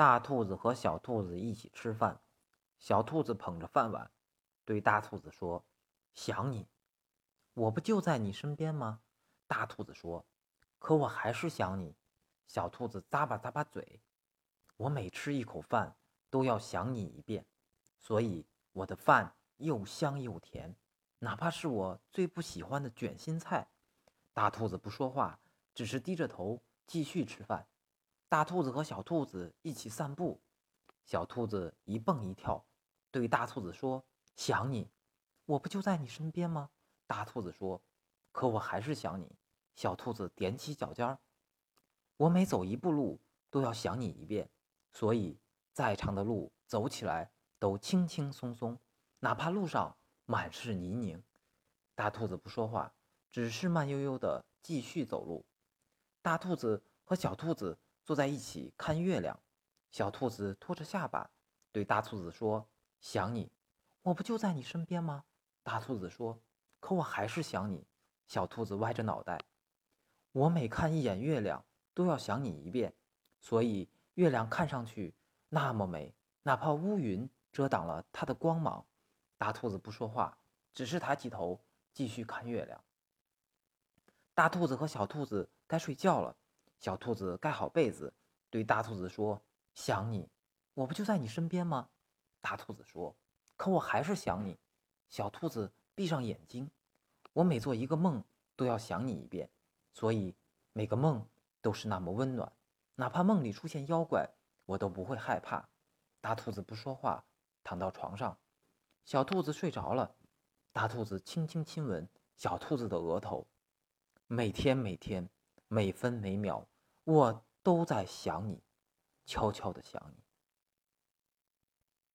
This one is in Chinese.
大兔子和小兔子一起吃饭，小兔子捧着饭碗，对大兔子说：“想你，我不就在你身边吗？”大兔子说：“可我还是想你。”小兔子咂巴咂巴嘴：“我每吃一口饭都要想你一遍，所以我的饭又香又甜，哪怕是我最不喜欢的卷心菜。”大兔子不说话，只是低着头继续吃饭。大兔子和小兔子一起散步，小兔子一蹦一跳，对大兔子说：“想你，我不就在你身边吗？”大兔子说：“可我还是想你。”小兔子踮起脚尖儿：“我每走一步路都要想你一遍，所以再长的路走起来都轻轻松松，哪怕路上满是泥泞。”大兔子不说话，只是慢悠悠地继续走路。大兔子和小兔子。坐在一起看月亮，小兔子托着下巴对大兔子说：“想你，我不就在你身边吗？”大兔子说：“可我还是想你。”小兔子歪着脑袋：“我每看一眼月亮都要想你一遍，所以月亮看上去那么美，哪怕乌云遮挡了它的光芒。”大兔子不说话，只是抬起头继续看月亮。大兔子和小兔子该睡觉了。小兔子盖好被子，对大兔子说：“想你，我不就在你身边吗？”大兔子说：“可我还是想你。”小兔子闭上眼睛：“我每做一个梦都要想你一遍，所以每个梦都是那么温暖，哪怕梦里出现妖怪，我都不会害怕。”大兔子不说话，躺到床上。小兔子睡着了，大兔子轻轻亲吻小兔子的额头，每天每天。每分每秒，我都在想你，悄悄的想你。